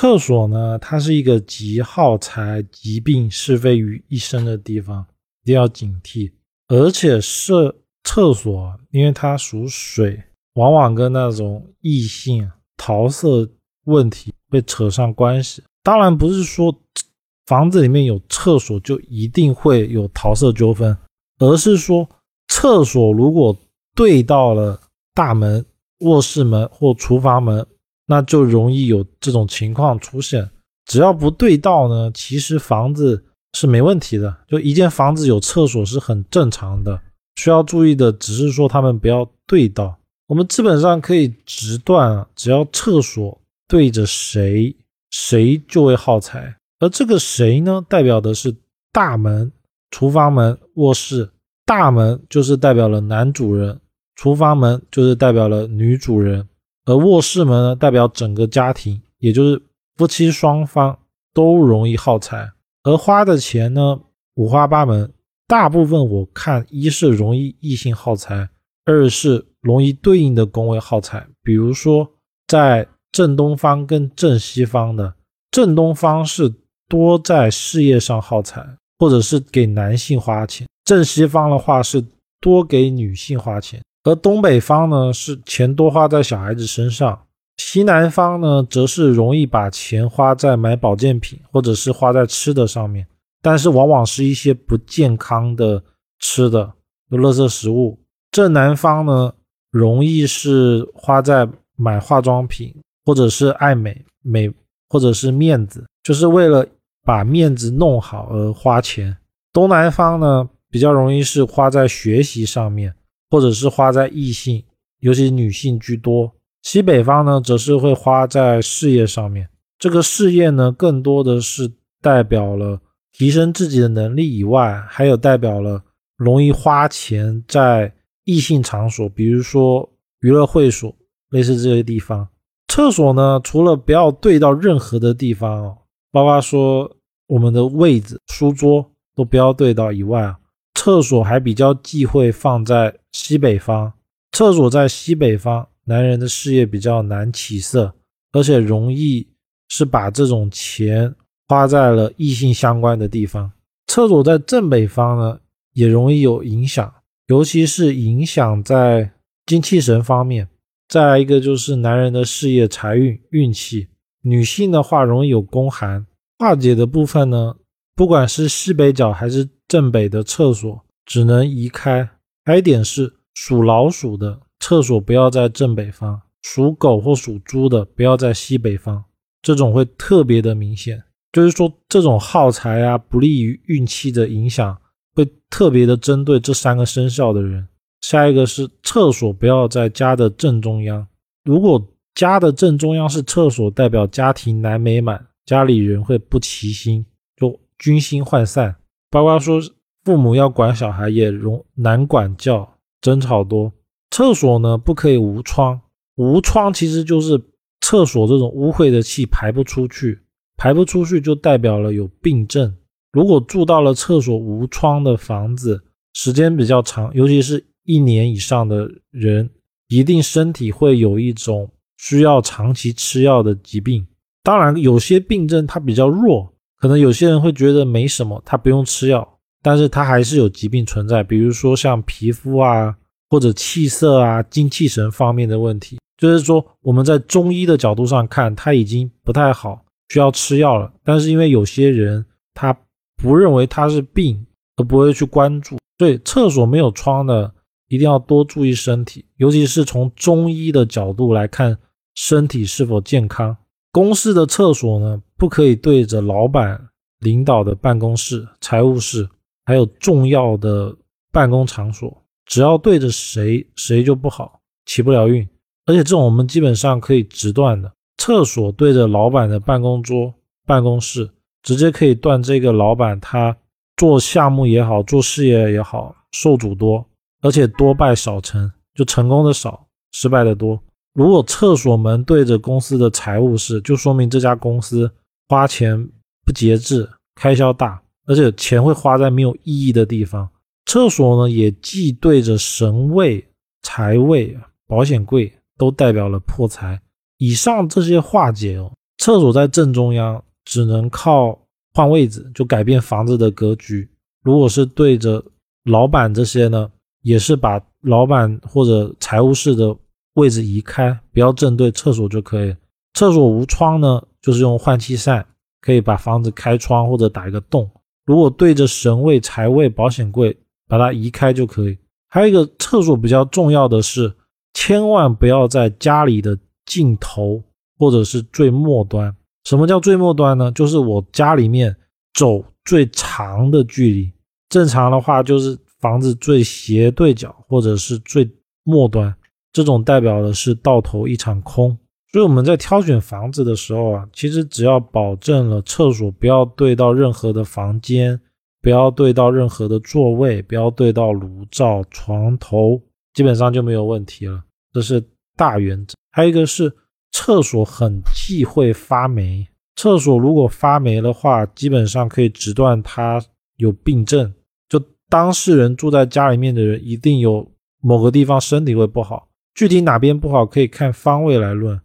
厕所呢，它是一个集耗财、疾病、是非于一身的地方，一定要警惕。而且是厕所，因为它属水，往往跟那种异性桃色问题会扯上关系。当然不是说房子里面有厕所就一定会有桃色纠纷，而是说厕所如果对到了大门、卧室门或厨房门。那就容易有这种情况出现。只要不对道呢，其实房子是没问题的。就一间房子有厕所是很正常的。需要注意的只是说他们不要对道。我们基本上可以直断，只要厕所对着谁，谁就会耗财。而这个谁呢，代表的是大门、厨房门、卧室。大门就是代表了男主人，厨房门就是代表了女主人。而卧室门呢，代表整个家庭，也就是夫妻双方都容易耗财。而花的钱呢，五花八门，大部分我看一是容易异性耗财，二是容易对应的宫位耗财。比如说在正东方跟正西方的，正东方是多在事业上耗财，或者是给男性花钱；正西方的话是多给女性花钱。而东北方呢，是钱多花在小孩子身上；西南方呢，则是容易把钱花在买保健品或者是花在吃的上面，但是往往是一些不健康的吃的，有垃圾食物。正南方呢，容易是花在买化妆品或者是爱美美或者是面子，就是为了把面子弄好而花钱。东南方呢，比较容易是花在学习上面。或者是花在异性，尤其女性居多。西北方呢，则是会花在事业上面。这个事业呢，更多的是代表了提升自己的能力以外，还有代表了容易花钱在异性场所，比如说娱乐会所，类似这些地方。厕所呢，除了不要对到任何的地方哦，包括说我们的位子、书桌都不要对到以外啊。厕所还比较忌讳放在西北方，厕所在西北方，男人的事业比较难起色，而且容易是把这种钱花在了异性相关的地方。厕所在正北方呢，也容易有影响，尤其是影响在精气神方面。再来一个就是男人的事业、财运、运气，女性的话容易有宫寒。化解的部分呢，不管是西北角还是。正北的厕所只能移开。还有一点是，属老鼠的厕所不要在正北方，属狗或属猪的不要在西北方。这种会特别的明显，就是说这种耗财啊，不利于运气的影响，会特别的针对这三个生肖的人。下一个是厕所不要在家的正中央。如果家的正中央是厕所，代表家庭难美满，家里人会不齐心，就军心涣散。包括说父母要管小孩也容难管教，争吵多。厕所呢不可以无窗，无窗其实就是厕所这种污秽的气排不出去，排不出去就代表了有病症。如果住到了厕所无窗的房子，时间比较长，尤其是一年以上的人，一定身体会有一种需要长期吃药的疾病。当然，有些病症它比较弱。可能有些人会觉得没什么，他不用吃药，但是他还是有疾病存在，比如说像皮肤啊，或者气色啊、精气神方面的问题。就是说我们在中医的角度上看，他已经不太好，需要吃药了。但是因为有些人他不认为他是病，而不会去关注，所以厕所没有窗的一定要多注意身体，尤其是从中医的角度来看身体是否健康。公司的厕所呢？不可以对着老板、领导的办公室、财务室，还有重要的办公场所，只要对着谁，谁就不好，起不了运。而且这种我们基本上可以直断的，厕所对着老板的办公桌、办公室，直接可以断这个老板他做项目也好，做事业也好，受阻多，而且多败少成，就成功的少，失败的多。如果厕所门对着公司的财务室，就说明这家公司。花钱不节制，开销大，而且钱会花在没有意义的地方。厕所呢，也既对着神位、财位、保险柜，都代表了破财。以上这些化解哦，厕所在正中央，只能靠换位置就改变房子的格局。如果是对着老板这些呢，也是把老板或者财务室的位置移开，不要正对厕所就可以。厕所无窗呢，就是用换气扇，可以把房子开窗或者打一个洞。如果对着神位、财位、保险柜，把它移开就可以。还有一个厕所比较重要的是，千万不要在家里的尽头或者是最末端。什么叫最末端呢？就是我家里面走最长的距离。正常的话就是房子最斜对角或者是最末端，这种代表的是到头一场空。所以我们在挑选房子的时候啊，其实只要保证了厕所不要对到任何的房间，不要对到任何的座位，不要对到炉灶、床头，基本上就没有问题了。这是大原则。还有一个是厕所很忌讳发霉，厕所如果发霉的话，基本上可以直断它有病症。就当事人住在家里面的人，一定有某个地方身体会不好，具体哪边不好可以看方位来论。